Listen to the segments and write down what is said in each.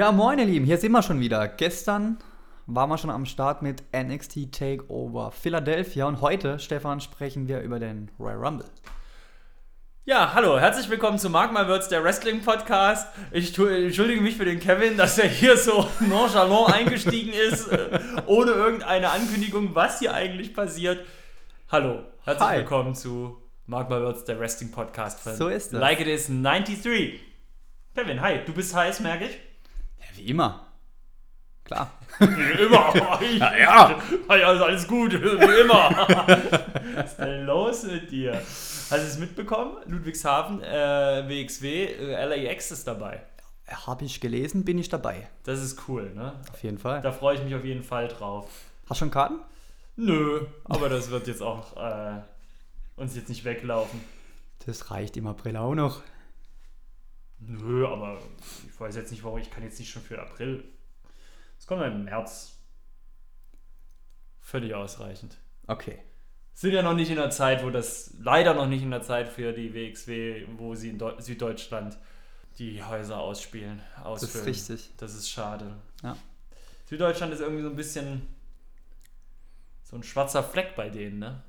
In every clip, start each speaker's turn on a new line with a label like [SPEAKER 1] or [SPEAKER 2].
[SPEAKER 1] Ja, moin ihr Lieben, hier sind wir schon wieder. Gestern waren wir schon am Start mit NXT Takeover Philadelphia und heute, Stefan, sprechen wir über den Royal Rumble.
[SPEAKER 2] Ja, hallo, herzlich willkommen zu Mark My Words, der Wrestling Podcast. Ich entschuldige mich für den Kevin, dass er hier so nonchalant eingestiegen ist, äh, ohne irgendeine Ankündigung, was hier eigentlich passiert. Hallo, herzlich
[SPEAKER 1] Hi.
[SPEAKER 2] willkommen zu Mark My Words, der Wrestling Podcast. von
[SPEAKER 1] So ist das.
[SPEAKER 2] Like It Is 93. Kevin, hi, du bist heiß, merke ich.
[SPEAKER 1] Wie immer. Klar.
[SPEAKER 2] Wie immer. ja, ja. Also alles gut, wie immer. Was ist denn los mit dir? Hast du es mitbekommen? Ludwigshafen, äh, WXW, äh, LAX ist dabei.
[SPEAKER 1] Habe ich gelesen, bin ich dabei.
[SPEAKER 2] Das ist cool, ne?
[SPEAKER 1] Auf jeden Fall.
[SPEAKER 2] Da freue ich mich auf jeden Fall drauf.
[SPEAKER 1] Hast du schon Karten?
[SPEAKER 2] Nö, aber das wird jetzt auch äh, uns jetzt nicht weglaufen.
[SPEAKER 1] Das reicht im April auch noch.
[SPEAKER 2] Nö, aber ich weiß jetzt nicht, warum. Ich kann jetzt nicht schon für April. Das kommt dann im März. Völlig ausreichend.
[SPEAKER 1] Okay.
[SPEAKER 2] Sind ja noch nicht in der Zeit, wo das leider noch nicht in der Zeit für die WXW, wo sie in Deu Süddeutschland die Häuser ausspielen,
[SPEAKER 1] Das
[SPEAKER 2] ausfüllen.
[SPEAKER 1] ist richtig.
[SPEAKER 2] Das ist schade.
[SPEAKER 1] Ja.
[SPEAKER 2] Süddeutschland ist irgendwie so ein bisschen so ein schwarzer Fleck bei denen, ne?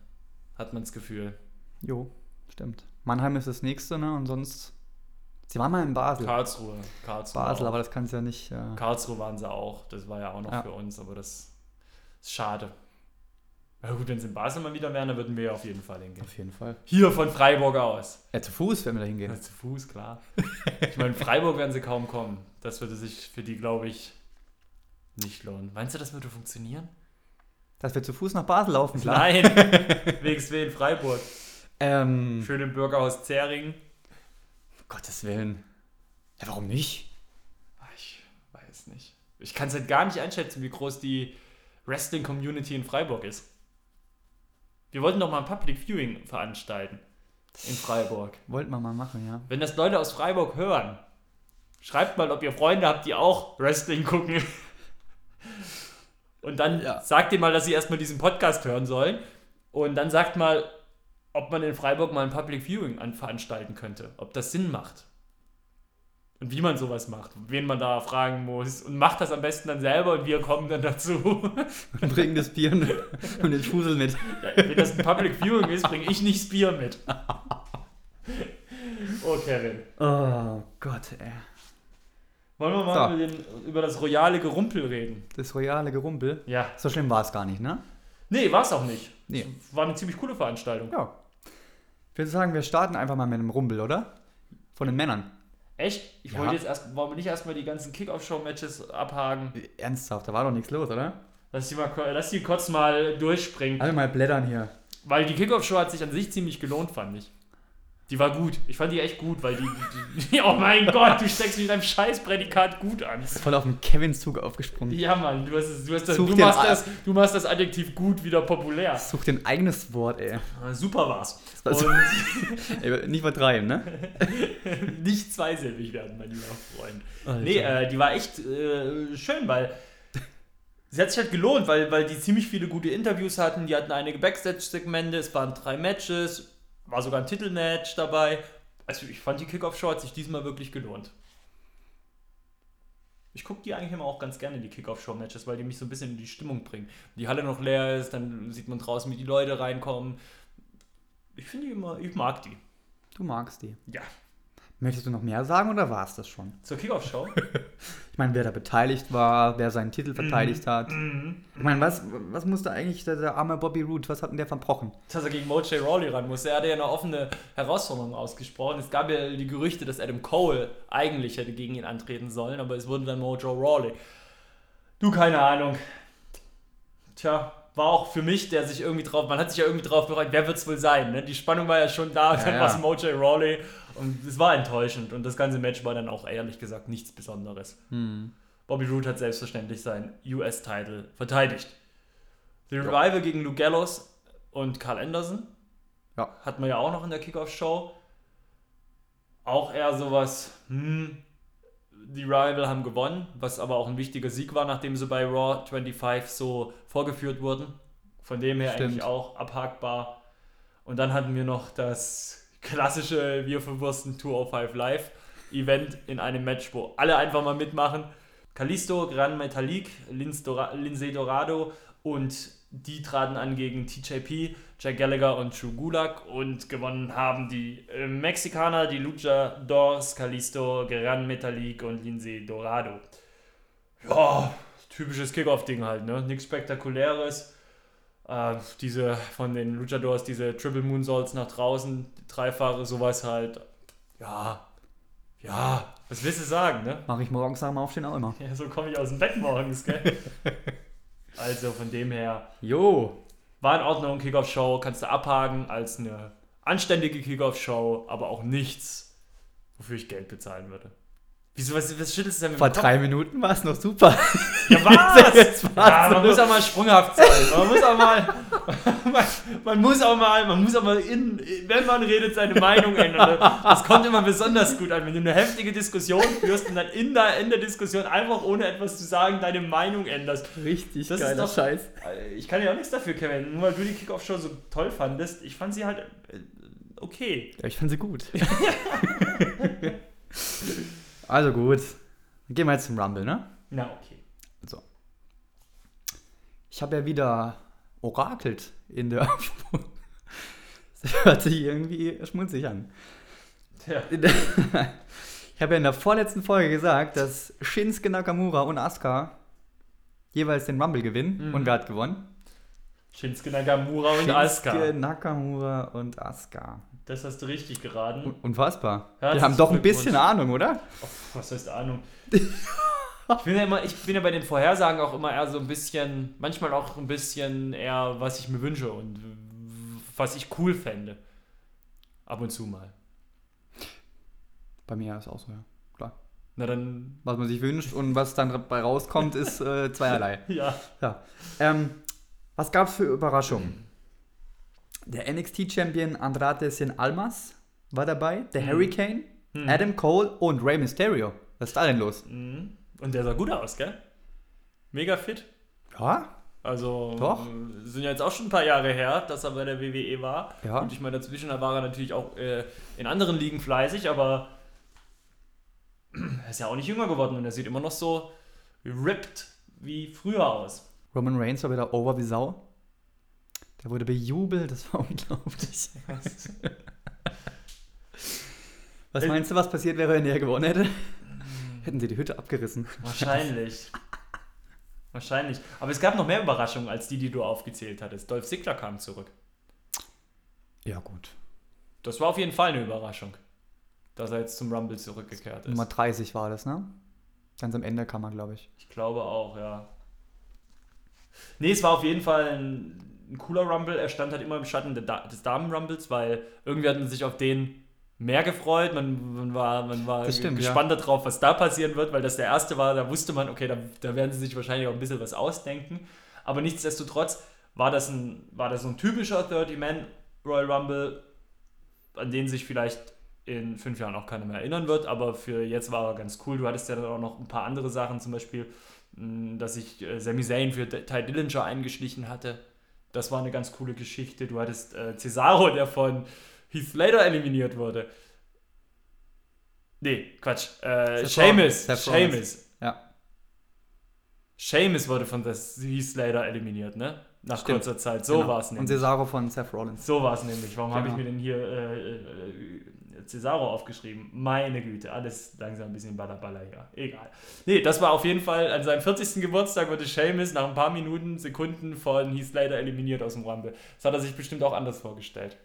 [SPEAKER 2] Hat man das Gefühl.
[SPEAKER 1] Jo, stimmt. Mannheim ist das nächste, ne? Und sonst. Sie waren mal in Basel.
[SPEAKER 2] Karlsruhe. Karlsruhe,
[SPEAKER 1] Basel,
[SPEAKER 2] auch.
[SPEAKER 1] aber das kannst du ja nicht. Äh,
[SPEAKER 2] Karlsruhe waren sie auch. Das war ja auch noch
[SPEAKER 1] Ja.
[SPEAKER 2] für uns, aber das ist schade. Na gut, wenn sie in Basel mal wieder wären, dann würden wir ja auf jeden Fall hingehen.
[SPEAKER 1] auf jeden Fall.
[SPEAKER 2] Hier von Freiburg aus.
[SPEAKER 1] Ja, zu Fuß werden wir da hingehen.
[SPEAKER 2] Ja, zu Fuß, klar. Ich meine, in Freiburg werden sie kaum kommen. Das würde sich für die, glaube ich, nicht lohnen. Meinst du, das würde funktionieren?
[SPEAKER 1] Dass wir zu Fuß nach Basel laufen, klar.
[SPEAKER 2] Nein. WXW in Freiburg.
[SPEAKER 1] Ähm,
[SPEAKER 2] Schön im Bürgerhaus Zering.
[SPEAKER 1] Gottes Willen. Ja, warum nicht?
[SPEAKER 2] Ah, Ich weiß nicht. Ich kann es halt gar nicht einschätzen, wie groß die Wrestling-Community in Freiburg ist. Wir wollten doch mal ein Public Viewing veranstalten. In Freiburg.
[SPEAKER 1] Wollten wir mal machen, ja.
[SPEAKER 2] Wenn das Leute aus Freiburg hören, schreibt mal, ob ihr Freunde habt, die auch Wrestling gucken. Und dann
[SPEAKER 1] Ja.
[SPEAKER 2] sagt denen mal, dass sie erstmal diesen Podcast hören sollen. Und dann sagt mal, ob man in Freiburg mal ein Public Viewing an veranstalten könnte. Ob das Sinn macht. Und wie man sowas macht. Wen man da fragen muss. Und macht das am besten dann selber und wir kommen dann dazu.
[SPEAKER 1] Und bringen das Bier und, und den Fusel mit.
[SPEAKER 2] Ja, wenn das ein Public Viewing ist, bringe ich nicht das Bier mit. Oh, Kevin.
[SPEAKER 1] Oh Gott, ey.
[SPEAKER 2] Wollen wir mal
[SPEAKER 1] So.
[SPEAKER 2] über, den, über das royale Gerumpel reden?
[SPEAKER 1] Das royale Gerumpel.
[SPEAKER 2] Ja.
[SPEAKER 1] So schlimm war es gar nicht, ne?
[SPEAKER 2] Nee, war es auch nicht.
[SPEAKER 1] Nee.
[SPEAKER 2] War eine ziemlich coole Veranstaltung.
[SPEAKER 1] Ja. Ich würde sagen, wir starten einfach mal mit einem Rumpel, oder? Von den Männern.
[SPEAKER 2] Echt? Ich
[SPEAKER 1] Ja.
[SPEAKER 2] wollte jetzt erst, wollen wir nicht erstmal die ganzen Kickoff-Show-Matches abhaken?
[SPEAKER 1] Ernsthaft, da war doch nichts los, oder?
[SPEAKER 2] Lass die, mal, lass die kurz mal durchspringen.
[SPEAKER 1] Alle mal blättern hier.
[SPEAKER 2] Weil die Kickoff-Show hat sich an sich ziemlich gelohnt, fand ich. Die war gut. Ich fand die echt gut, weil die. die, die oh mein Gott, du steckst mich mit deinem Scheißprädikat gut an.
[SPEAKER 1] Voll auf den Kevin-Zug aufgesprungen.
[SPEAKER 2] Ja, Mann, du, hast du, hast das, du, machst das, du machst das Adjektiv gut wieder populär.
[SPEAKER 1] Such dir ein eigenes Wort, ey.
[SPEAKER 2] Ah, Super war's.
[SPEAKER 1] Also- ey nicht übertreiben, ne?
[SPEAKER 2] nicht zweisilbig werden, mein lieber Freund.
[SPEAKER 1] Alter.
[SPEAKER 2] Nee, äh, die war echt äh, schön, weil sie hat sich halt gelohnt, weil, weil die ziemlich viele gute Interviews hatten. Die hatten einige Backstage-Segmente, es waren drei Matches, war sogar ein Titelmatch dabei. Also ich fand die Kickoff-Show hat sich diesmal wirklich gelohnt. Ich gucke die eigentlich immer auch ganz gerne, die Kickoff-Show-Matches, weil die mich so ein bisschen in die Stimmung bringen. Die Halle noch leer ist, dann sieht man draußen, wie die Leute reinkommen. Ich finde die immer, ich mag die.
[SPEAKER 1] Du magst die.
[SPEAKER 2] Ja.
[SPEAKER 1] Möchtest du noch mehr sagen oder war es das schon?
[SPEAKER 2] Zur Kickoff-Show?
[SPEAKER 1] Ich meine, wer da beteiligt war, wer seinen Titel verteidigt hat.
[SPEAKER 2] mhm.
[SPEAKER 1] Ich meine, was, was musste eigentlich der, der arme Bobby Roode, was hat denn der verbrochen?
[SPEAKER 2] dass er gegen Mojay Rawley ran musste. Er hatte ja eine offene Herausforderung ausgesprochen. Es gab ja die Gerüchte, dass Adam Cole eigentlich hätte gegen ihn antreten sollen, aber es wurde dann Mojo Rawley. Du, keine Ahnung. Tja, war auch für mich, der sich irgendwie drauf, man hat sich ja irgendwie drauf bereitet, wer wird es wohl sein? Ne? Die Spannung war ja schon da,
[SPEAKER 1] Ja,
[SPEAKER 2] dann
[SPEAKER 1] ja.
[SPEAKER 2] war es Mojay Rawley und es war enttäuschend und das ganze Match war dann auch ehrlich gesagt nichts Besonderes.
[SPEAKER 1] Hm.
[SPEAKER 2] Bobby Roode hat selbstverständlich seinen US-Title verteidigt. The Revival gegen Lou Gallows und Carl Anderson.
[SPEAKER 1] Ja.
[SPEAKER 2] Hat man ja auch noch in der Kickoff-Show. Auch eher sowas, hm, die Rival haben gewonnen, was aber auch ein wichtiger Sieg war, nachdem sie bei Raw 25 so vorgeführt wurden. Von dem her
[SPEAKER 1] Stimmt.
[SPEAKER 2] eigentlich auch abhakbar. Und dann hatten wir noch das klassische Wir verwursten 205 Live Event in einem Match, wo alle einfach mal mitmachen. Kalisto, Gran Metalik, Lindsay Dorado und die traten an gegen TJP, Jack Gallagher und True Gulag und gewonnen haben die äh, Mexikaner, die Luchadors, Kalisto, Gran Metalik und Lindsay Dorado. Ja, typisches Kickoff-Ding halt, ne? Nichts Spektakuläres. Äh, diese von den Luchadors, diese Triple Moonsaults nach draußen, dreifache, sowas halt. Ja, ja, was willst du sagen, ne?
[SPEAKER 1] Mache ich morgens nach dem Aufstehen auch immer.
[SPEAKER 2] Ja, so komme ich aus dem Bett morgens, gell? also von dem her.
[SPEAKER 1] Jo.
[SPEAKER 2] War in Ordnung, Kickoff-Show, kannst du abhaken als eine anständige Kickoff-Show, aber auch nichts, wofür ich Geld bezahlen würde. Wieso, was, was schüttelst du denn mit
[SPEAKER 1] Vor drei Minuten war es noch super.
[SPEAKER 2] Ja, was? Ja, man muss auch mal sprunghaft sein. Man muss auch mal, man, man muss auch mal, man muss auch mal in, wenn man redet, seine Meinung ändern. Das kommt immer besonders gut an, wenn du eine heftige Diskussion führst und dann in der, in der Diskussion einfach ohne etwas zu sagen deine Meinung änderst.
[SPEAKER 1] Richtig
[SPEAKER 2] Das ist
[SPEAKER 1] geiler
[SPEAKER 2] doch-
[SPEAKER 1] Scheiß.
[SPEAKER 2] Ich kann ja auch nichts dafür, Kevin. Nur weil du die Kickoff-Show so toll fandest, ich fand sie halt äh, okay.
[SPEAKER 1] Ja, ich fand sie gut. also gut. Dann gehen wir jetzt zum Rumble, ne?
[SPEAKER 2] Na, okay.
[SPEAKER 1] Ich habe ja wieder orakelt in der. das hört sich irgendwie schmutzig an.
[SPEAKER 2] Tja.
[SPEAKER 1] Ich habe ja in der vorletzten Folge gesagt, dass Shinsuke Nakamura und Asuka jeweils den Rumble gewinnen.
[SPEAKER 2] Mhm.
[SPEAKER 1] Und wer hat gewonnen?
[SPEAKER 2] Shinsuke Nakamura und
[SPEAKER 1] Shinsuke
[SPEAKER 2] Asuka.
[SPEAKER 1] Nakamura und Asuka.
[SPEAKER 2] Das hast du richtig geraten.
[SPEAKER 1] Un- Unfassbar. Wir
[SPEAKER 2] Herzlichen
[SPEAKER 1] haben doch ein bisschen Ahnung, oder?
[SPEAKER 2] Oh, was heißt Ahnung? Ich bin, ja immer, ich bin ja bei den Vorhersagen auch immer eher so ein bisschen, manchmal auch ein bisschen eher, was ich mir wünsche und was ich cool fände. Ab und zu mal.
[SPEAKER 1] Bei mir ist auch so, ja. Klar.
[SPEAKER 2] Na dann,
[SPEAKER 1] Was man sich wünscht und was dann dabei rauskommt, ist äh, zweierlei.
[SPEAKER 2] ja.
[SPEAKER 1] Ja. Ähm, was gab es für Überraschungen? Der NXT-Champion Andrade Cien Almas war dabei, der
[SPEAKER 2] Mhm.
[SPEAKER 1] Hurricane,
[SPEAKER 2] Hm.
[SPEAKER 1] Adam Cole und Rey Mysterio. Was ist da denn los?
[SPEAKER 2] Mhm. Und der sah gut aus, gell? Mega fit.
[SPEAKER 1] Ja,
[SPEAKER 2] Also,
[SPEAKER 1] Doch.
[SPEAKER 2] sind ja jetzt auch schon ein paar Jahre her, dass er bei der WWE war.
[SPEAKER 1] ja.
[SPEAKER 2] Und ich meine, dazwischen war er natürlich auch äh, in anderen Ligen fleißig, aber er ist ja auch nicht jünger geworden und er sieht immer noch so ripped wie früher aus.
[SPEAKER 1] Roman Reigns war wieder over wie Sau. Der wurde bejubelt, das war unglaublich. Was meinst du, was passiert wäre, wenn er gewonnen hätte? Hätten sie die Hütte abgerissen.
[SPEAKER 2] Wahrscheinlich. Wahrscheinlich. Aber es gab noch mehr Überraschungen als die, die du aufgezählt hattest. Dolph Ziggler kam zurück.
[SPEAKER 1] Ja, gut.
[SPEAKER 2] Das war auf jeden Fall eine Überraschung, dass er jetzt zum Rumble zurückgekehrt ist.
[SPEAKER 1] Nummer 30 war das, ne? Ganz am Ende kam er, glaube ich.
[SPEAKER 2] Ich glaube auch, ja. Nee, es war auf jeden Fall ein, ein cooler Rumble. Er stand halt immer im Schatten des Damen-Rumbles, weil irgendwie hat man sich auf den mehr gefreut. Man, man war, man war
[SPEAKER 1] stimmt,
[SPEAKER 2] gespannt darauf, was da passieren wird, weil das der erste war. Da wusste man, okay, da, da werden sie sich wahrscheinlich auch ein bisschen was ausdenken. Aber nichtsdestotrotz war das ein, war das so ein typischer 30-Man Royal Rumble, an den sich vielleicht in fünf Jahren auch keiner mehr erinnern wird, aber für jetzt war er ganz cool. Du hattest ja dann auch noch ein paar andere Sachen, zum Beispiel, dass sich äh, Sami Zayn für Ty Dillinger eingeschlichen hatte. Das war eine ganz coole Geschichte. Du hattest äh, Cesaro, der von Heath Slater eliminiert wurde. Nee, Quatsch. Äh,
[SPEAKER 1] Rollins.
[SPEAKER 2] Sheamus.
[SPEAKER 1] Ja.
[SPEAKER 2] Sheamus wurde von Heath Slater eliminiert, ne? Nach
[SPEAKER 1] Stimmt.
[SPEAKER 2] kurzer Zeit. So
[SPEAKER 1] Genau.
[SPEAKER 2] war es
[SPEAKER 1] Und
[SPEAKER 2] nämlich.
[SPEAKER 1] Cesaro von Seth Rollins.
[SPEAKER 2] So war es nämlich. Warum habe ich
[SPEAKER 1] Genau.
[SPEAKER 2] mir denn hier äh, äh, Cesaro aufgeschrieben? Meine Güte, alles langsam ein bisschen ballerballer hier. Egal. Nee, das war auf jeden Fall an seinem 40. Geburtstag wurde Seamus nach ein paar Minuten, Sekunden von Heath Slater eliminiert aus dem Rumble. Das hat er sich bestimmt auch anders vorgestellt.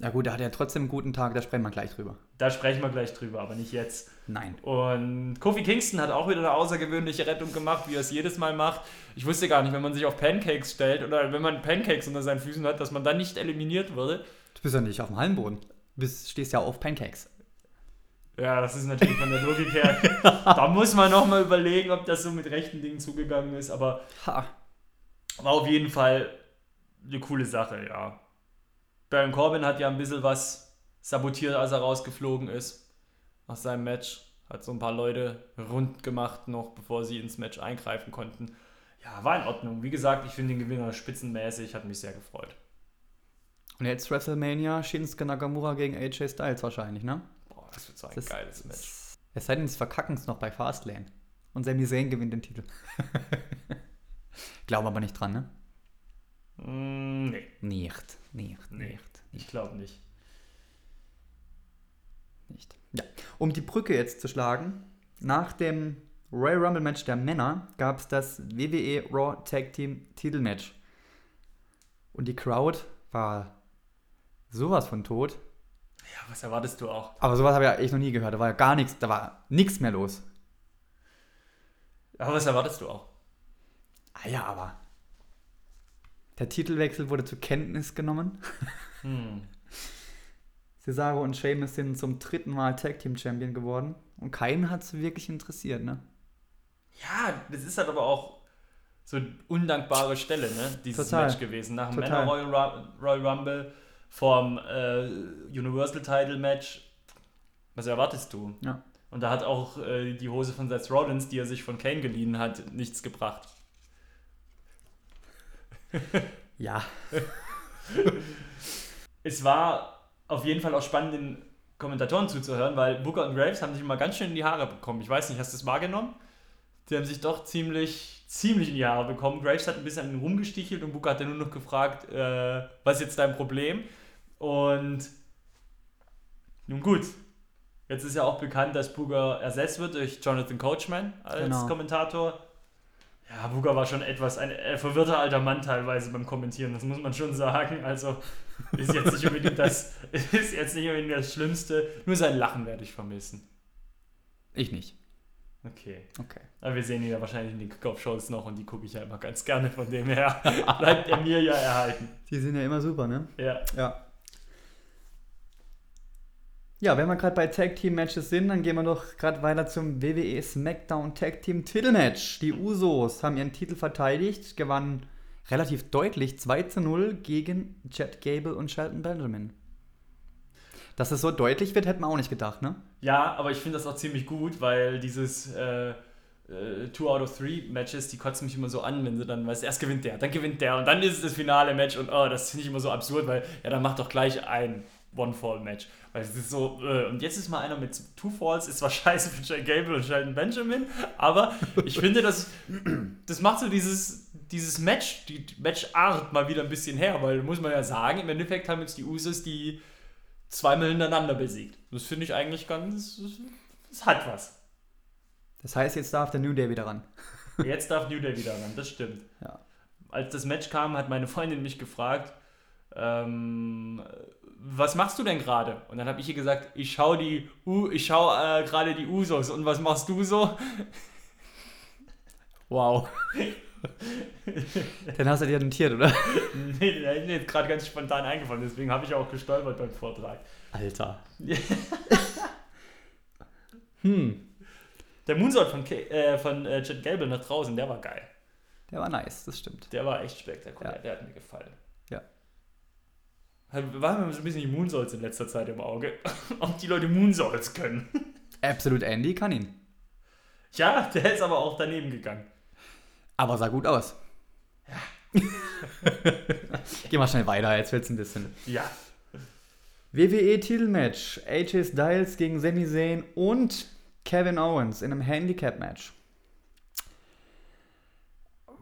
[SPEAKER 1] Ja gut, da hat er trotzdem einen guten Tag, da sprechen wir gleich drüber.
[SPEAKER 2] Da sprechen wir gleich drüber, aber nicht jetzt.
[SPEAKER 1] Nein.
[SPEAKER 2] Und Kofi Kingston hat auch wieder eine außergewöhnliche Rettung gemacht, wie er es jedes Mal macht. Ich wusste gar nicht, wenn man sich auf Pancakes stellt oder wenn man Pancakes unter seinen Füßen hat, dass man dann nicht eliminiert würde.
[SPEAKER 1] Du bist ja nicht auf dem Hallenboden. Du bist, stehst ja auf Pancakes.
[SPEAKER 2] Ja, das ist natürlich von der Logik her. da muss man nochmal überlegen, ob das so mit rechten Dingen zugegangen ist. Aber
[SPEAKER 1] Ha.
[SPEAKER 2] war auf jeden Fall eine coole Sache, ja. Baron Corbin hat ja ein bisschen was sabotiert, als er rausgeflogen ist nach seinem Match. Hat so ein paar Leute rund gemacht noch, bevor sie ins Match eingreifen konnten. Ja, war in Ordnung. Wie gesagt, ich finde den Gewinner spitzenmäßig, hat mich sehr gefreut.
[SPEAKER 1] Und jetzt WrestleMania, Shinsuke Nakamura gegen AJ Styles wahrscheinlich, ne?
[SPEAKER 2] Boah, das wird so ein
[SPEAKER 1] Das-
[SPEAKER 2] geiles Match.
[SPEAKER 1] Es sei denn, sie verkacken es noch bei Fastlane. und Sami Zayn gewinnt den Titel. Glauben aber nicht dran, ne?
[SPEAKER 2] Mm, nee,
[SPEAKER 1] Nicht, nicht,
[SPEAKER 2] Nee.
[SPEAKER 1] nicht,
[SPEAKER 2] ich glaube nicht.
[SPEAKER 1] nicht. Ja, um die Brücke jetzt zu schlagen, nach dem Royal Rumble Match der Männer gab es das WWE Raw Tag Team Titelmatch. Und die Crowd war sowas von tot.
[SPEAKER 2] Ja, was erwartest du auch?
[SPEAKER 1] Aber sowas habe ich ja echt noch nie gehört. Da war ja gar nichts, da war nichts mehr los.
[SPEAKER 2] Aber was erwartest du auch?
[SPEAKER 1] Ah ja, aber der Titelwechsel wurde zur Kenntnis genommen.
[SPEAKER 2] Hm.
[SPEAKER 1] Cesaro und Sheamus sind zum dritten Mal Tag Team Champion geworden. Und keinen hat es wirklich interessiert, ne?
[SPEAKER 2] Ja, das ist halt aber auch so eine undankbare Stelle, ne? Dieses
[SPEAKER 1] Total.
[SPEAKER 2] Match gewesen. Nach dem. Männer Royal, Royal Rumble vorm äh, Universal Title Match. Was erwartest du?
[SPEAKER 1] Ja.
[SPEAKER 2] Und da hat auch äh, die Hose von Seth Rollins, die er sich von Kane geliehen hat, nichts gebracht.
[SPEAKER 1] Ja.
[SPEAKER 2] Es war auf jeden Fall auch spannend, den Kommentatoren zuzuhören, weil Booker und Graves haben sich mal ganz schön in die Haare bekommen. Ich weiß nicht, hast du es wahrgenommen? Die haben sich doch ziemlich, ziemlich in die Haare bekommen. Graves hat ein bisschen an ihn rumgestichelt und Booker hat dann nur noch gefragt, äh, was ist jetzt dein Problem? Und nun gut, jetzt ist ja auch bekannt, dass Booker ersetzt wird durch Jonathan Coachman als
[SPEAKER 1] Genau.
[SPEAKER 2] Kommentator. Ja, Booker war schon etwas ein äh, verwirrter alter Mann teilweise beim Kommentieren, das muss man schon sagen. Also ist jetzt nicht unbedingt das, ist jetzt nicht unbedingt das Schlimmste. Nur sein Lachen werde ich vermissen.
[SPEAKER 1] Ich nicht.
[SPEAKER 2] Okay.
[SPEAKER 1] Okay.
[SPEAKER 2] Aber wir sehen ihn ja wahrscheinlich in den Kickoff-Shows noch und die gucke ich ja immer ganz gerne. Von dem her bleibt er mir ja erhalten.
[SPEAKER 1] Die sind ja immer super, ne?
[SPEAKER 2] Ja.
[SPEAKER 1] Ja. Ja, wenn wir gerade bei Tag Team Matches sind, dann gehen wir doch gerade weiter zum WWE SmackDown Tag Team Titelmatch. Die Usos haben ihren Titel verteidigt, gewannen relativ deutlich 2 zu 0 gegen Chad Gable und Shelton Benjamin. Dass es so deutlich wird, hätten wir auch nicht gedacht, ne?
[SPEAKER 2] Ja, aber ich finde das auch ziemlich gut, weil dieses äh, äh, out of Three Matches, die kotzen mich immer so an, wenn sie dann, weißt erst gewinnt der, dann gewinnt der und dann ist es das finale Match und oh, das finde ich immer so absurd, weil ja, dann macht doch gleich ein One-Fall-Match. Weil es ist so, äh, und jetzt ist mal einer mit Two Falls, ist zwar scheiße für Jay Gable und Sheldon Benjamin, aber ich finde, das, das macht so dieses, dieses Match, die Matchart mal wieder ein bisschen her, weil muss man ja sagen, im Endeffekt haben jetzt die Usos die zweimal hintereinander besiegt. Das finde ich eigentlich ganz, es hat was.
[SPEAKER 1] Das heißt, jetzt darf der New Day wieder ran.
[SPEAKER 2] Jetzt darf New Day wieder ran, das stimmt.
[SPEAKER 1] Ja.
[SPEAKER 2] Als das Match kam, hat meine Freundin mich gefragt, ähm, was machst du denn gerade? Und dann habe ich ihr gesagt, ich schaue die, U ich schaue äh, gerade die Usos. Und was machst du so?
[SPEAKER 1] Wow. Den hast du dir notiert, oder?
[SPEAKER 2] nee, der ist mir jetzt gerade ganz spontan eingefallen, deswegen habe ich auch gestolpert beim Vortrag.
[SPEAKER 1] Alter. hm,
[SPEAKER 2] Der Moonsault von, K äh, von äh, Chad Gable nach draußen, der war geil.
[SPEAKER 1] der war nice, das stimmt.
[SPEAKER 2] Der war echt spektakulär,
[SPEAKER 1] Ja.
[SPEAKER 2] der hat mir gefallen. Halt, War mir so ein bisschen die Moonsaults in letzter Zeit im Auge. Ob die Leute Moonsaults können.
[SPEAKER 1] Absolute Andy kann ihn.
[SPEAKER 2] Ja, der ist aber auch daneben gegangen.
[SPEAKER 1] Aber sah gut aus. Ja. Geh mal schnell weiter, jetzt wird's ein bisschen.
[SPEAKER 2] Ja.
[SPEAKER 1] WWE Titelmatch. AJ Styles gegen Sami Zayn und Kevin Owens in einem Handicap-Match.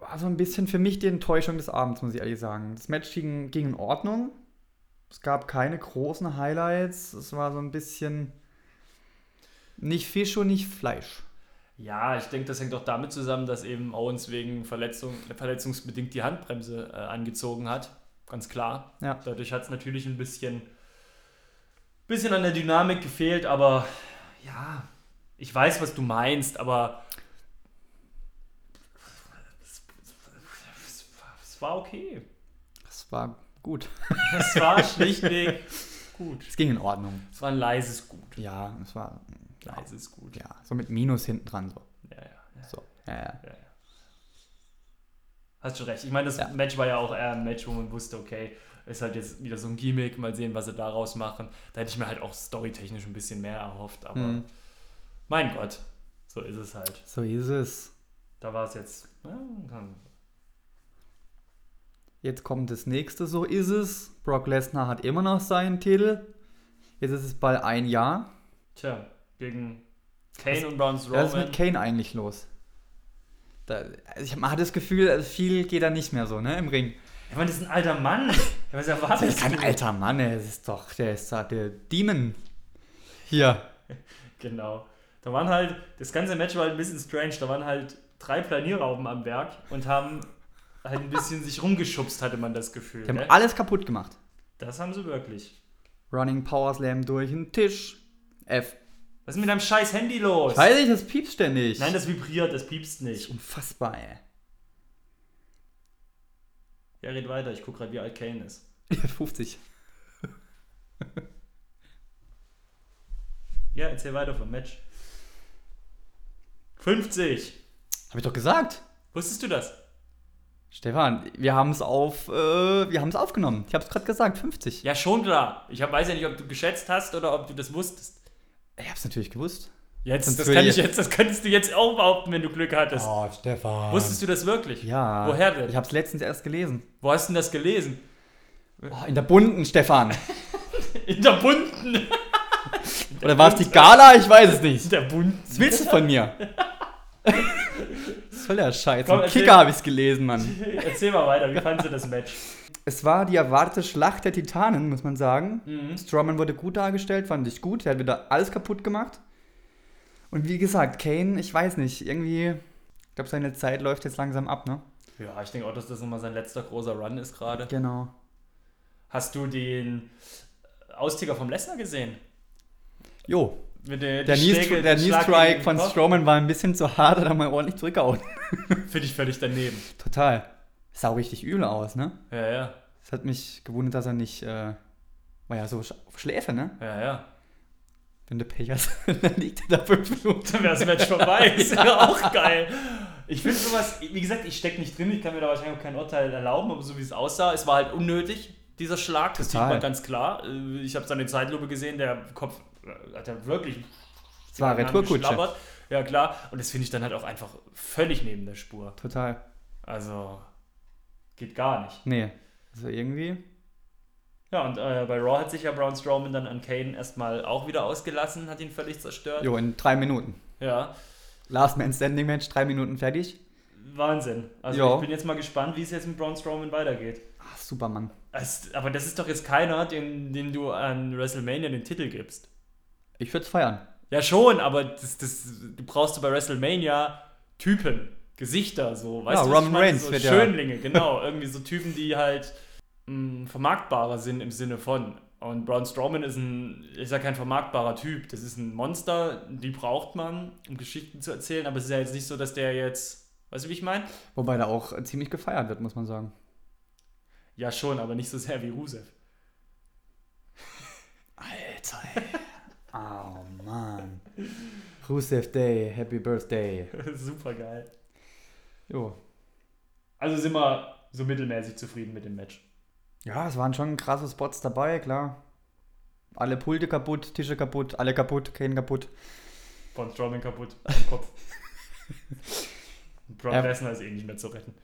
[SPEAKER 1] War so ein bisschen für mich die Enttäuschung des Abends, muss ich ehrlich sagen. Das Match ging, ging in Ordnung. Es gab keine großen Highlights. Es war so ein bisschen nicht Fisch und nicht Fleisch.
[SPEAKER 2] Ja, ich denke, das hängt auch damit zusammen, dass eben Owens wegen Verletzung, verletzungsbedingt die Handbremse äh, angezogen hat. Ganz klar.
[SPEAKER 1] Ja.
[SPEAKER 2] Dadurch hat es natürlich ein bisschen, bisschen an der Dynamik gefehlt, aber ja, ich weiß, was du meinst, aber es, es, es war okay.
[SPEAKER 1] Es war gut.
[SPEAKER 2] Es war schlichtweg gut.
[SPEAKER 1] Es ging in Ordnung.
[SPEAKER 2] Es war ein leises Gut.
[SPEAKER 1] Ja, es war
[SPEAKER 2] Leises Gut.
[SPEAKER 1] ja, so mit Minus hinten dran so.
[SPEAKER 2] Ja, ja. ja.
[SPEAKER 1] So. Ja, ja.
[SPEAKER 2] Ja, ja. Hast schon recht. Ich meine, das
[SPEAKER 1] Ja.
[SPEAKER 2] Match war ja auch eher ein Match, wo man wusste, okay, ist halt jetzt wieder so ein Gimmick, mal sehen, was sie daraus machen. Da hätte ich mir halt auch storytechnisch ein bisschen mehr erhofft, aber
[SPEAKER 1] Mhm.
[SPEAKER 2] mein Gott, so ist es halt.
[SPEAKER 1] So ist es.
[SPEAKER 2] Da war es jetzt. Ja,
[SPEAKER 1] Jetzt kommt das nächste, so ist es. Brock Lesnar hat immer noch seinen Titel. Jetzt ist es bald ein Jahr.
[SPEAKER 2] tja, gegen Kane und Braun
[SPEAKER 1] Was ist
[SPEAKER 2] Strowman.
[SPEAKER 1] mit Kane eigentlich los? Da, also ich, man hat das Gefühl, also viel geht da nicht mehr so, ne, im Ring.
[SPEAKER 2] Ich meine, das ist ein alter Mann. Was
[SPEAKER 1] Das ist kein
[SPEAKER 2] du?
[SPEAKER 1] alter Mann, ey. das ist doch, der ist da der Demon. Hier.
[SPEAKER 2] Genau. Da waren halt, das ganze Match war halt ein bisschen strange. Da waren halt drei Planierrauben am Werk und haben halt ein bisschen sich rumgeschubst, hatte man das Gefühl.
[SPEAKER 1] Die haben
[SPEAKER 2] gell?
[SPEAKER 1] alles kaputt gemacht.
[SPEAKER 2] Das haben sie wirklich.
[SPEAKER 1] Running Power Slam durch den Tisch. F.
[SPEAKER 2] Was ist mit deinem scheiß Handy los?
[SPEAKER 1] Weiß ich, das piepst ständig.
[SPEAKER 2] Nein, das vibriert, das piepst nicht.
[SPEAKER 1] Unfassbar, ey.
[SPEAKER 2] Ja, red weiter, ich guck gerade, wie alt Kane ist.
[SPEAKER 1] 50.
[SPEAKER 2] Ja, erzähl weiter vom Match. 50!
[SPEAKER 1] Hab ich doch gesagt.
[SPEAKER 2] Wusstest du das?
[SPEAKER 1] Stefan, wir haben es auf, äh, wir haben es aufgenommen. Ich habe es gerade gesagt, 50.
[SPEAKER 2] Ja, schon klar. Ich hab, weiß ja nicht, ob du geschätzt hast oder ob du das wusstest.
[SPEAKER 1] Ich habe es natürlich gewusst.
[SPEAKER 2] Jetzt,
[SPEAKER 1] Sonst
[SPEAKER 2] das, kann ich
[SPEAKER 1] ich-
[SPEAKER 2] jetzt, das könntest du jetzt auch behaupten, wenn du Glück hattest.
[SPEAKER 1] Oh, Stefan.
[SPEAKER 2] Wusstest du das wirklich?
[SPEAKER 1] Ja.
[SPEAKER 2] Woher denn?
[SPEAKER 1] Ich habe es letztens erst gelesen.
[SPEAKER 2] Wo hast du denn das gelesen?
[SPEAKER 1] Oh, in der bunten, Stefan.
[SPEAKER 2] In der bunten.
[SPEAKER 1] Oder war es die Gala? Ich weiß es nicht.
[SPEAKER 2] In der bunten.
[SPEAKER 1] Was willst du von mir? Soll der Scheiß?
[SPEAKER 2] Komm, erzähl.
[SPEAKER 1] Kicker habe ich es gelesen, Mann.
[SPEAKER 2] Erzähl mal weiter, wie fandest du das Match?
[SPEAKER 1] Es war die erwartete Schlacht der Titanen, muss man sagen.
[SPEAKER 2] Mhm.
[SPEAKER 1] Strowman wurde gut dargestellt, fand ich gut. Er hat wieder alles kaputt gemacht. Und wie gesagt, Kane, ich weiß nicht, irgendwie, ich glaube, seine Zeit läuft jetzt langsam ab, ne?
[SPEAKER 2] Ja, ich denke auch, dass das nochmal sein letzter großer Run ist gerade.
[SPEAKER 1] Genau.
[SPEAKER 2] Hast du den Austicker vom Lesnar gesehen?
[SPEAKER 1] Jo,
[SPEAKER 2] der,
[SPEAKER 1] der Knee-Strike von? Strowman war ein bisschen zu hart, hat er mal ordentlich zurückgehauen.
[SPEAKER 2] Finde ich völlig daneben.
[SPEAKER 1] Total. Sah richtig übel aus, ne?
[SPEAKER 2] Ja, ja,
[SPEAKER 1] Es hat mich gewundert, dass er nicht, äh, war ja so auf Schläfe, ne?
[SPEAKER 2] ja, ja.
[SPEAKER 1] Wenn du Pech hast, dann liegt er da fünf Minuten.
[SPEAKER 2] Dann wäre das Match vorbei. Ist ja auch geil. Ich finde sowas, wie gesagt, ich stecke nicht drin, ich kann mir da wahrscheinlich auch kein Urteil erlauben, aber so wie es aussah, es war halt unnötig, dieser Schlag, das
[SPEAKER 1] Total.
[SPEAKER 2] sieht man ganz klar. Äh, Ich habe es an der Zeitlupe gesehen, der Kopf hat ja wirklich
[SPEAKER 1] Es war Retourkutsche.
[SPEAKER 2] Ja, klar. Und das finde ich dann halt auch einfach völlig neben der Spur.
[SPEAKER 1] Total.
[SPEAKER 2] Also, geht gar nicht.
[SPEAKER 1] Nee. Also irgendwie.
[SPEAKER 2] Ja, und äh, bei Raw hat sich ja Braun Strowman dann an Kane erstmal auch wieder ausgelassen, hat ihn völlig zerstört.
[SPEAKER 1] Jo, in drei Minuten.
[SPEAKER 2] Ja,
[SPEAKER 1] Last Man Standing Match, drei Minuten fertig.
[SPEAKER 2] Wahnsinn. Also
[SPEAKER 1] Ja.
[SPEAKER 2] ich bin jetzt mal gespannt, wie es jetzt mit Braun Strowman weitergeht.
[SPEAKER 1] Ach, Supermann.
[SPEAKER 2] Es, aber das ist doch jetzt keiner, den, den du an WrestleMania den Titel gibst.
[SPEAKER 1] Ich würde es feiern.
[SPEAKER 2] Ja schon, aber das, das, du brauchst du bei WrestleMania Typen, Gesichter, so. Weißt
[SPEAKER 1] Ja,
[SPEAKER 2] du,
[SPEAKER 1] Roman? Reigns
[SPEAKER 2] so
[SPEAKER 1] wird ja-
[SPEAKER 2] Schönlinge, genau. Irgendwie so Typen, die halt mh, vermarktbarer sind im Sinne von. Und Braun Strowman ist ein, ist ja kein vermarktbarer Typ. Das ist ein Monster, die braucht man, um Geschichten zu erzählen. Aber es ist ja jetzt nicht so, dass der jetzt, weißt du, wie ich meine?
[SPEAKER 1] Wobei da auch ziemlich gefeiert wird, muss man sagen.
[SPEAKER 2] Ja schon, aber nicht so sehr wie Rusev.
[SPEAKER 1] Alter, ey. Rusev Day, Happy Birthday.
[SPEAKER 2] Super geil.
[SPEAKER 1] Jo.
[SPEAKER 2] Also sind wir so mittelmäßig zufrieden mit dem Match.
[SPEAKER 1] Ja, es waren schon krasse Spots dabei, klar. Alle Pulte kaputt, Tische kaputt, alle kaputt, Kane kaputt.
[SPEAKER 2] Braun Strowman kaputt im Kopf. Brock
[SPEAKER 1] Ja.
[SPEAKER 2] Lesnar ist eh nicht mehr zu retten.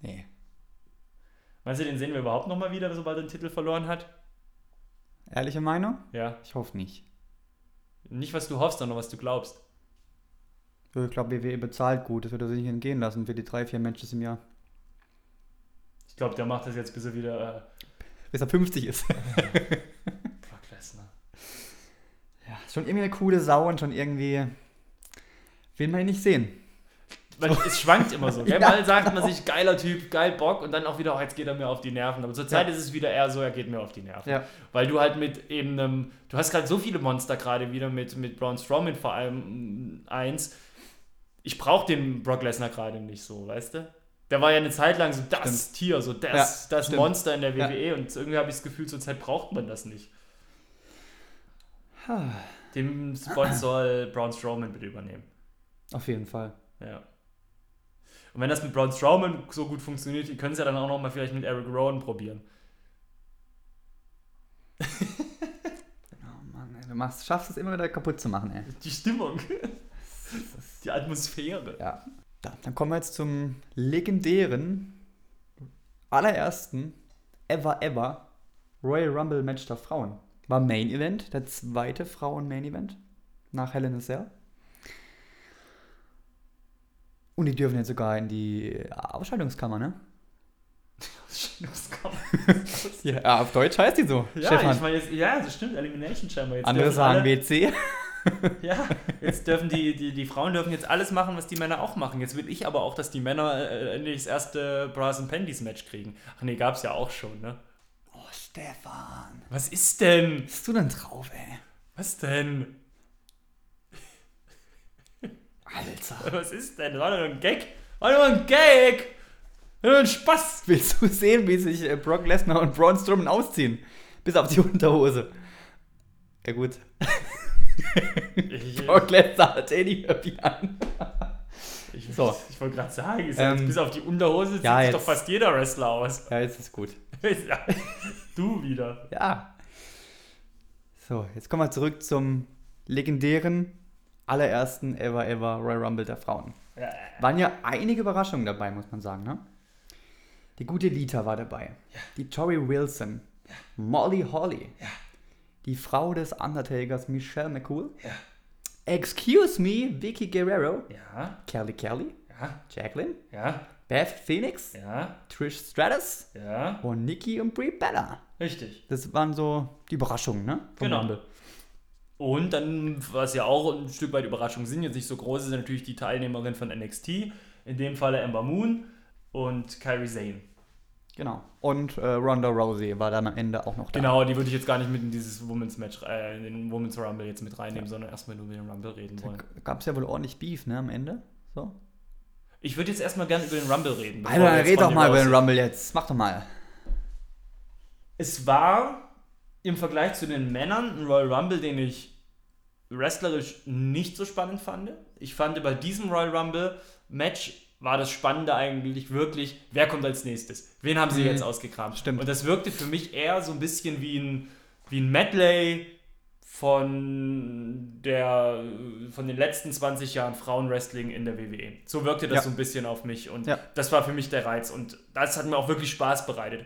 [SPEAKER 1] Nee.
[SPEAKER 2] Meinst du, den sehen wir überhaupt nochmal wieder, sobald er den Titel verloren hat?
[SPEAKER 1] Ehrliche Meinung?
[SPEAKER 2] Ja.
[SPEAKER 1] Ich hoffe nicht.
[SPEAKER 2] Nicht, was du hoffst, sondern was du glaubst.
[SPEAKER 1] Ich glaube, WWE bezahlt gut. Das wird er sich nicht entgehen lassen für die drei, vier Matches im Jahr.
[SPEAKER 2] Ich glaube, der macht das jetzt, bis er wieder. Äh,
[SPEAKER 1] Bis er 50 ist.
[SPEAKER 2] Brock Lesnar.
[SPEAKER 1] Ja, schon irgendwie eine coole Sau und schon irgendwie will man ihn nicht sehen.
[SPEAKER 2] Weil es schwankt immer so.
[SPEAKER 1] Ja.
[SPEAKER 2] Mal sagt man sich, geiler Typ, geil Bock und dann auch wieder, oh, jetzt geht er mir auf die Nerven. Aber zurzeit
[SPEAKER 1] Ja.
[SPEAKER 2] ist es wieder eher so, er geht mir auf die Nerven.
[SPEAKER 1] Ja.
[SPEAKER 2] Weil du halt mit eben einem, du hast gerade so viele Monster gerade wieder mit, mit Braun Strowman vor allem mm, eins. Ich brauche den Brock Lesnar gerade nicht so, weißt du? Der war ja eine Zeit lang so das Tier, so das, das
[SPEAKER 1] stimmt.
[SPEAKER 2] Monster in der. WWE und irgendwie habe ich das Gefühl, zurzeit braucht man das nicht. Den Spot soll Braun Strowman bitte übernehmen.
[SPEAKER 1] Auf jeden Fall.
[SPEAKER 2] Ja. Und wenn das mit Braun Strowman so gut funktioniert, die können es ja dann auch noch mal vielleicht mit Eric Rowan probieren.
[SPEAKER 1] Oh Mann, ey, du machst, schaffst es immer wieder kaputt zu machen, ey.
[SPEAKER 2] Die Stimmung. Die Atmosphäre.
[SPEAKER 1] Ja. Da, dann kommen wir jetzt zum legendären, allerersten, ever, ever Royal Rumble Match der Frauen. War Main Event, der zweite Frauen Main Event nach Hell in a Cell. Und die dürfen jetzt sogar in die Ausscheidungskammer, ne?
[SPEAKER 2] Ausscheidungskammer.
[SPEAKER 1] ja, auf Deutsch heißt die so.
[SPEAKER 2] Ja,
[SPEAKER 1] Stefan.
[SPEAKER 2] ich meine, jetzt, ja, das stimmt, Elimination Chamber. Jetzt
[SPEAKER 1] Andere sagen
[SPEAKER 2] alle,
[SPEAKER 1] WC.
[SPEAKER 2] Ja, jetzt dürfen die, die, die Frauen dürfen jetzt alles machen, was die Männer auch machen. Jetzt will ich aber auch, dass die Männer äh, endlich das erste Brass and Panties Match kriegen. Ach nee, gab's ja auch schon, ne?
[SPEAKER 1] Oh, Stefan.
[SPEAKER 2] Was ist denn?
[SPEAKER 1] Was bist du denn drauf, ey?
[SPEAKER 2] Was denn?
[SPEAKER 1] Alter.
[SPEAKER 2] Was ist denn? War doch nur ein Gag. War nur ein Gag. War nur ein Spaß.
[SPEAKER 1] Willst du sehen, wie sich äh, Brock Lesnar und Braun Strowman ausziehen? Bis auf die Unterhose. Ja gut.
[SPEAKER 2] Ich,
[SPEAKER 1] Brock Lesnar hat eh die Höppi an.
[SPEAKER 2] ich,
[SPEAKER 1] So.
[SPEAKER 2] ich wollte gerade sagen, ist
[SPEAKER 1] Ähm,
[SPEAKER 2] jetzt bis auf die Unterhose sieht
[SPEAKER 1] ja,
[SPEAKER 2] sich
[SPEAKER 1] jetzt-
[SPEAKER 2] doch fast jeder Wrestler aus.
[SPEAKER 1] Ja, jetzt ist gut.
[SPEAKER 2] du wieder.
[SPEAKER 1] Ja. So, jetzt kommen wir zurück zum legendären allerersten Ever Ever Royal Rumble der Frauen.
[SPEAKER 2] Ja.
[SPEAKER 1] Waren ja einige Überraschungen dabei, muss man sagen, ne? Die gute Lita war dabei. Die Tori Wilson. Molly Holly. Die Frau des Undertakers Michelle McCool.
[SPEAKER 2] Ja.
[SPEAKER 1] Excuse me, Vicky Guerrero.
[SPEAKER 2] Ja,
[SPEAKER 1] Kelly Kelly.
[SPEAKER 2] ja,
[SPEAKER 1] Jacqueline.
[SPEAKER 2] ja,
[SPEAKER 1] Beth Phoenix.
[SPEAKER 2] ja,
[SPEAKER 1] Trish Stratus.
[SPEAKER 2] ja.
[SPEAKER 1] Und Nikki und Brie Bella.
[SPEAKER 2] Richtig.
[SPEAKER 1] Das waren so die Überraschungen, ne? vom
[SPEAKER 2] Genau.
[SPEAKER 1] Rumble.
[SPEAKER 2] Und dann, was ja auch ein Stück weit Überraschungen sind, jetzt nicht so groß, ist natürlich die Teilnehmerin von NXT. In dem Falle Ember Moon und Kyrie Zane.
[SPEAKER 1] Genau. Und äh, Ronda Rousey war dann am Ende auch noch da.
[SPEAKER 2] Genau, die würde ich jetzt gar nicht mit in dieses Women's Match, äh, in den Women's Rumble jetzt mit reinnehmen, sondern erstmal nur mit dem Rumble reden wollen.
[SPEAKER 1] Gab es ja wohl ordentlich Beef, ne, am Ende. So.
[SPEAKER 2] Ich würde jetzt erstmal gerne über den Rumble reden.
[SPEAKER 1] Alter, red doch mal über den Rumble jetzt. Mach doch mal.
[SPEAKER 2] Es war im Vergleich zu den Männern ein Royal Rumble, den ich wrestlerisch nicht so spannend fand. Ich fand bei diesem Royal Rumble Match war das Spannende eigentlich wirklich, wer kommt als nächstes? Wen haben sie
[SPEAKER 1] Mhm.
[SPEAKER 2] jetzt ausgekramt?
[SPEAKER 1] Stimmt.
[SPEAKER 2] Und das wirkte für mich eher so ein bisschen wie ein, wie ein Medley von der von den letzten 20 Jahren Frauenwrestling in der WWE. So wirkte das
[SPEAKER 1] Ja.
[SPEAKER 2] so ein bisschen auf mich und
[SPEAKER 1] Ja.
[SPEAKER 2] das war für mich der Reiz und das hat mir auch wirklich Spaß bereitet.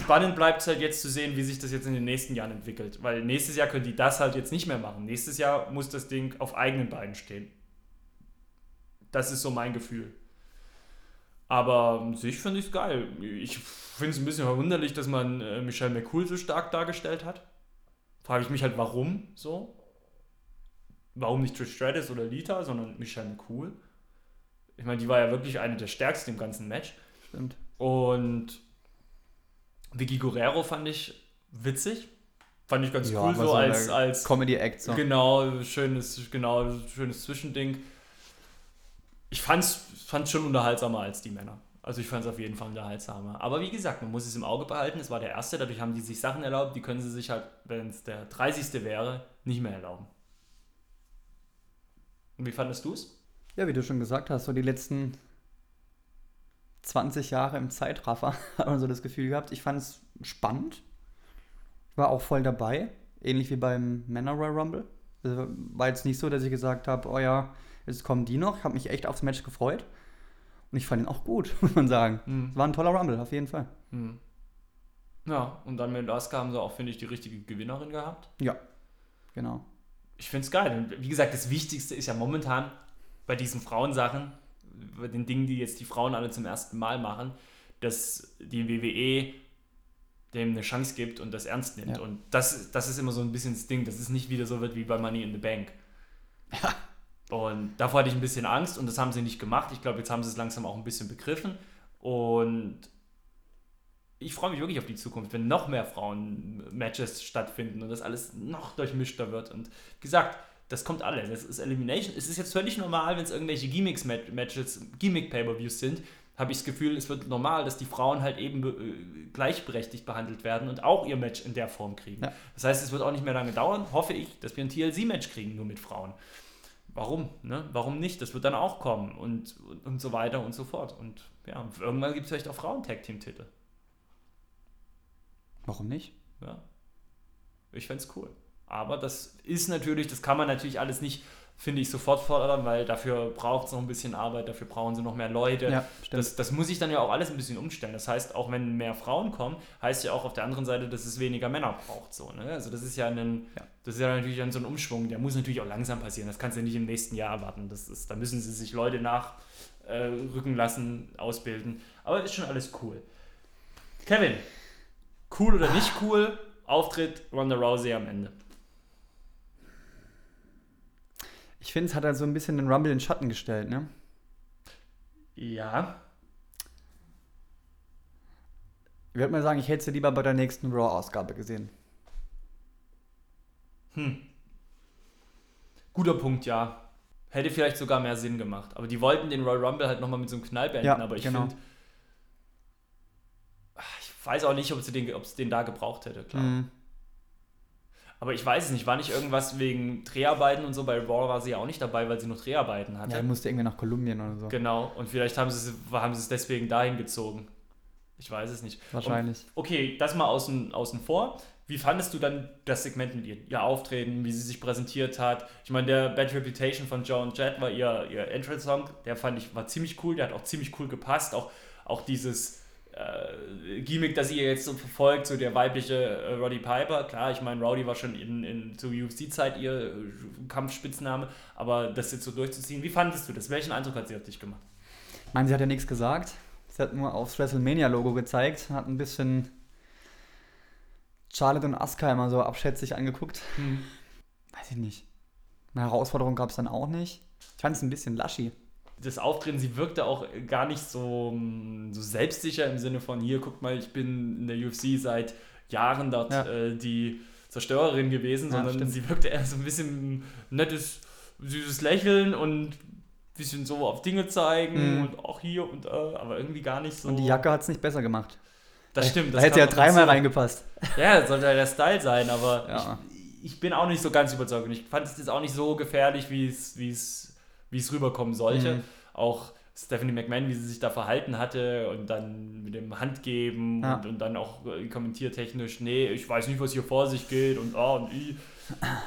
[SPEAKER 2] Spannend bleibt es halt jetzt zu sehen, wie sich das jetzt in den nächsten Jahren entwickelt, weil nächstes Jahr können die das halt jetzt nicht mehr machen. Nächstes Jahr muss das Ding auf eigenen Beinen stehen. Das ist so mein Gefühl. Aber sich finde ich es geil. Ich finde es ein bisschen verwunderlich, dass man äh, Michelle McCool so stark dargestellt hat. Frage ich mich halt, warum so? Warum nicht Trish Stratus oder Lita, sondern Michelle McCool? Ich meine, die war ja wirklich eine der stärksten im ganzen Match.
[SPEAKER 1] Stimmt.
[SPEAKER 2] Und Vicky Guerrero fand ich witzig. Fand ich ganz
[SPEAKER 1] Ja,
[SPEAKER 2] cool so
[SPEAKER 1] so
[SPEAKER 2] als, als
[SPEAKER 1] Comedy-Act. So.
[SPEAKER 2] genau, schönes, genau, schönes Zwischending. Ich fand's, fand's schon unterhaltsamer als die Männer. Also ich fand es auf jeden Fall unterhaltsamer. Aber wie gesagt, man muss es im Auge behalten. Es war der erste, dadurch haben die sich Sachen erlaubt, die können sie sich halt, wenn es der 30. wäre, nicht mehr erlauben. Und wie fandest du es?
[SPEAKER 1] Ja, wie du schon gesagt hast, so die letzten 20 Jahre im Zeitraffer hat man so das Gefühl gehabt. Ich fand es spannend. War auch voll dabei. Ähnlich wie beim Männer Royal Rumble. Also war jetzt nicht so, dass ich gesagt habe, oh ja, jetzt kommen die noch. Ich habe mich echt aufs Match gefreut. Und ich fand ihn auch gut, muss man sagen.
[SPEAKER 2] Hm.
[SPEAKER 1] Es war ein toller Rumble, auf jeden Fall.
[SPEAKER 2] Hm. Ja, und dann mit Asuka haben sie auch, finde ich, die richtige Gewinnerin gehabt.
[SPEAKER 1] Ja, genau.
[SPEAKER 2] Ich finde es geil. Und wie gesagt, das Wichtigste ist ja momentan bei diesen Frauensachen, bei den Dingen, die jetzt die Frauen alle zum ersten Mal machen, dass die WWE dem eine Chance gibt und das ernst nimmt.
[SPEAKER 1] Ja.
[SPEAKER 2] Und das, das ist immer so ein bisschen das Ding, dass es nicht wieder so wird wie bei Money in the Bank. Und davor hatte ich ein bisschen Angst und das haben sie nicht gemacht. Ich glaube, jetzt haben sie es langsam auch ein bisschen begriffen. Und ich freue mich wirklich auf die Zukunft, wenn noch mehr Frauen-Matches stattfinden und das alles noch durchmischter wird. Und wie gesagt, das kommt alles. Das ist Elimination. Es ist jetzt völlig normal, wenn es irgendwelche Gimmicks-Matches, Gimmick-Pay-Per-Views sind, habe ich das Gefühl, es wird normal, dass die Frauen halt eben äh, gleichberechtigt behandelt werden und auch ihr Match in der Form kriegen.
[SPEAKER 1] Ja.
[SPEAKER 2] Das heißt, es wird auch nicht mehr lange dauern, hoffe ich, dass wir ein TLC-Match kriegen, nur mit Frauen. Warum? Ne? Warum nicht? Das wird dann auch kommen und, und, und so weiter und so fort. Und ja, irgendwann gibt es vielleicht auch Frauen-Tag-Team-Titel.
[SPEAKER 1] Warum nicht?
[SPEAKER 2] Ja. Ich fände es cool. Aber das ist natürlich, das kann man natürlich alles nicht, finde ich, sofort fordern, weil dafür braucht es noch ein bisschen Arbeit, dafür brauchen sie noch mehr Leute.
[SPEAKER 1] Ja.
[SPEAKER 2] Das, das muss ich dann ja auch alles ein bisschen umstellen. Das heißt, auch wenn mehr Frauen kommen, heißt ja auch auf der anderen Seite, dass es weniger Männer braucht. So, ne? Also das ist ja ein,
[SPEAKER 1] Ja.
[SPEAKER 2] das ist ja natürlich dann so ein Umschwung, der muss natürlich auch langsam passieren. Das kannst du ja nicht im nächsten Jahr erwarten. Das ist, da müssen sie sich Leute nach, äh, lassen, ausbilden. Aber ist schon alles cool. Kevin, cool oder nicht cool? Auftritt Ronda Rousey am Ende.
[SPEAKER 1] Ich finde, es hat halt so ein bisschen den Rumble in den Schatten gestellt, ne?
[SPEAKER 2] Ja.
[SPEAKER 1] Ich würde mal sagen, ich hätte sie lieber bei der nächsten Raw-Ausgabe gesehen.
[SPEAKER 2] Hm. Guter Punkt, ja. Hätte vielleicht sogar mehr Sinn gemacht. Aber die wollten den Royal Rumble halt nochmal mit so einem Knall beenden.
[SPEAKER 1] Ja,
[SPEAKER 2] aber ich
[SPEAKER 1] genau.
[SPEAKER 2] finde. Ich weiß auch nicht, ob sie den, es den da gebraucht hätte, klar.
[SPEAKER 1] Mhm.
[SPEAKER 2] Aber ich weiß es nicht. War nicht irgendwas wegen Dreharbeiten und so? Bei Raw war sie ja auch nicht dabei, weil sie noch Dreharbeiten hatte.
[SPEAKER 1] Ja, musste irgendwie nach Kolumbien oder so.
[SPEAKER 2] Genau. Und vielleicht haben sie, es, haben sie es deswegen dahin gezogen. Ich weiß es nicht.
[SPEAKER 1] Wahrscheinlich.
[SPEAKER 2] Und, okay, das mal außen, außen vor. Wie fandest du dann das Segment mit ihr? Ihr Auftreten, wie sie sich präsentiert hat? Ich meine, der Bad Reputation von Joan Jett war ihr, ihr Entrance-Song. Der fand ich, war ziemlich cool. Der hat auch ziemlich cool gepasst. Auch, auch dieses äh, Gimmick, das ihr jetzt so verfolgt, so der weibliche äh, Roddy Piper. Klar, ich meine, Rowdy war schon in, in zur UFC-Zeit ihr äh, Kampfspitzname. Aber das jetzt so durchzuziehen, wie fandest du das? Welchen Eindruck hat sie auf dich gemacht?
[SPEAKER 1] Ich meine, sie hat ja nichts gesagt. Sie hat nur aufs WrestleMania-Logo gezeigt, hat ein bisschen Charlotte und Asuka immer so abschätzig angeguckt.
[SPEAKER 2] Hm.
[SPEAKER 1] Weiß ich nicht. Eine Herausforderung gab es dann auch nicht. Ich fand es ein bisschen laschi.
[SPEAKER 2] Das Auftreten, sie wirkte auch gar nicht so, mm, so selbstsicher im Sinne von, hier, guck mal, ich bin in der UFC seit Jahren dort
[SPEAKER 1] Ja.
[SPEAKER 2] äh, die Zerstörerin gewesen,
[SPEAKER 1] Ja,
[SPEAKER 2] sondern
[SPEAKER 1] stimmt.
[SPEAKER 2] sie wirkte eher so ein bisschen nettes, süßes Lächeln und ein bisschen so auf Dinge zeigen
[SPEAKER 1] Mhm.
[SPEAKER 2] und auch hier und äh, aber irgendwie gar nicht so.
[SPEAKER 1] Und die Jacke hat es nicht besser gemacht.
[SPEAKER 2] das stimmt.
[SPEAKER 1] Da
[SPEAKER 2] das
[SPEAKER 1] hätte ja dreimal reingepasst.
[SPEAKER 2] Ja, das sollte ja der Style sein, aber
[SPEAKER 1] Ja.
[SPEAKER 2] ich, ich bin auch nicht so ganz überzeugt. Und ich fand es jetzt auch nicht so gefährlich, wie es, wie es, rüberkommen sollte.
[SPEAKER 1] Mhm.
[SPEAKER 2] Auch Stephanie McMahon, wie sie sich da verhalten hatte und dann mit dem Handgeben
[SPEAKER 1] Ja.
[SPEAKER 2] und, und dann auch äh, kommentiertechnisch, nee, ich weiß nicht, was hier vor sich geht und ah und i. Ah,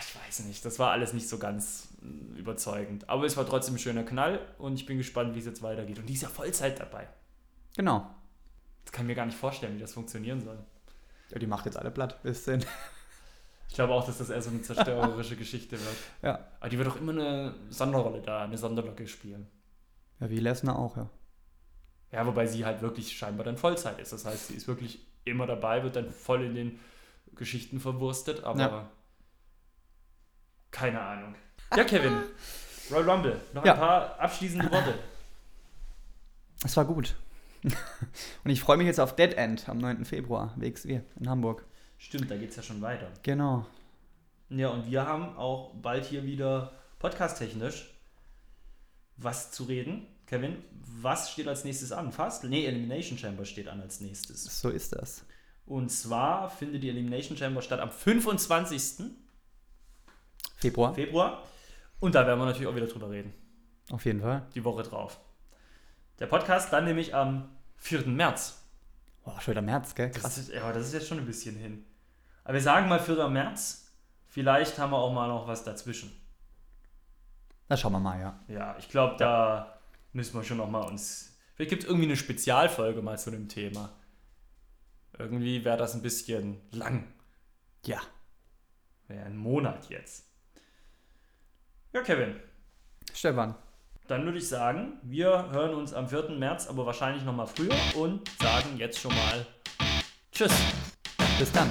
[SPEAKER 2] Ich weiß nicht, das war alles nicht so ganz mm, überzeugend. Aber es war trotzdem ein schöner Knall und ich bin gespannt, wie es jetzt weitergeht. Und die ist ja Vollzeit dabei.
[SPEAKER 1] Genau.
[SPEAKER 2] Das kann ich mir gar nicht vorstellen, wie das funktionieren soll.
[SPEAKER 1] Ja, die macht jetzt alle platt. Bis denn.
[SPEAKER 2] Ich glaube auch, dass das eher so eine zerstörerische Geschichte wird.
[SPEAKER 1] Ja.
[SPEAKER 2] Aber die wird doch immer eine Sonderrolle da, eine Sonderlocke spielen.
[SPEAKER 1] Ja, wie Lesnar auch, ja.
[SPEAKER 2] Ja, wobei sie halt wirklich scheinbar dann Vollzeit ist. Das heißt, sie ist wirklich immer dabei, wird dann voll in den Geschichten verwurstet, aber
[SPEAKER 1] Ja.
[SPEAKER 2] keine Ahnung. Ja, Kevin, Royal Rumble, noch
[SPEAKER 1] Ja.
[SPEAKER 2] ein paar abschließende Worte.
[SPEAKER 1] Es war gut. Und ich freue mich jetzt auf Dead End am 9. Februar, WXW in Hamburg.
[SPEAKER 2] Stimmt, da geht es ja schon weiter.
[SPEAKER 1] Genau.
[SPEAKER 2] Ja, und wir haben auch bald hier wieder podcast-technisch was zu reden. Kevin, was steht als nächstes an? Fast? Nee, Elimination Chamber steht an als nächstes.
[SPEAKER 1] So ist das.
[SPEAKER 2] Und zwar findet die Elimination Chamber statt am 25.
[SPEAKER 1] Februar,
[SPEAKER 2] Februar. Und da werden wir natürlich auch wieder drüber reden.
[SPEAKER 1] auf jeden Fall.
[SPEAKER 2] Die Woche drauf. Der Podcast dann nämlich am 4. März.
[SPEAKER 1] Boah, schon wieder März, gell?
[SPEAKER 2] Das
[SPEAKER 1] Krass.
[SPEAKER 2] ist, ja, das ist jetzt schon ein bisschen hin. Aber wir sagen mal 4. März. Vielleicht haben wir auch mal noch was dazwischen.
[SPEAKER 1] Na, schauen wir mal, ja.
[SPEAKER 2] Ja, ich glaube, da müssen wir schon noch mal uns. Vielleicht gibt es irgendwie eine Spezialfolge mal zu dem Thema. Irgendwie wäre das ein bisschen lang.
[SPEAKER 1] Ja.
[SPEAKER 2] Wäre ein Monat jetzt. Ja, Kevin.
[SPEAKER 1] Stefan.
[SPEAKER 2] Dann würde ich sagen, wir hören uns am 4. März, aber wahrscheinlich noch mal früher und sagen jetzt schon mal Tschüss.
[SPEAKER 1] Bis dann.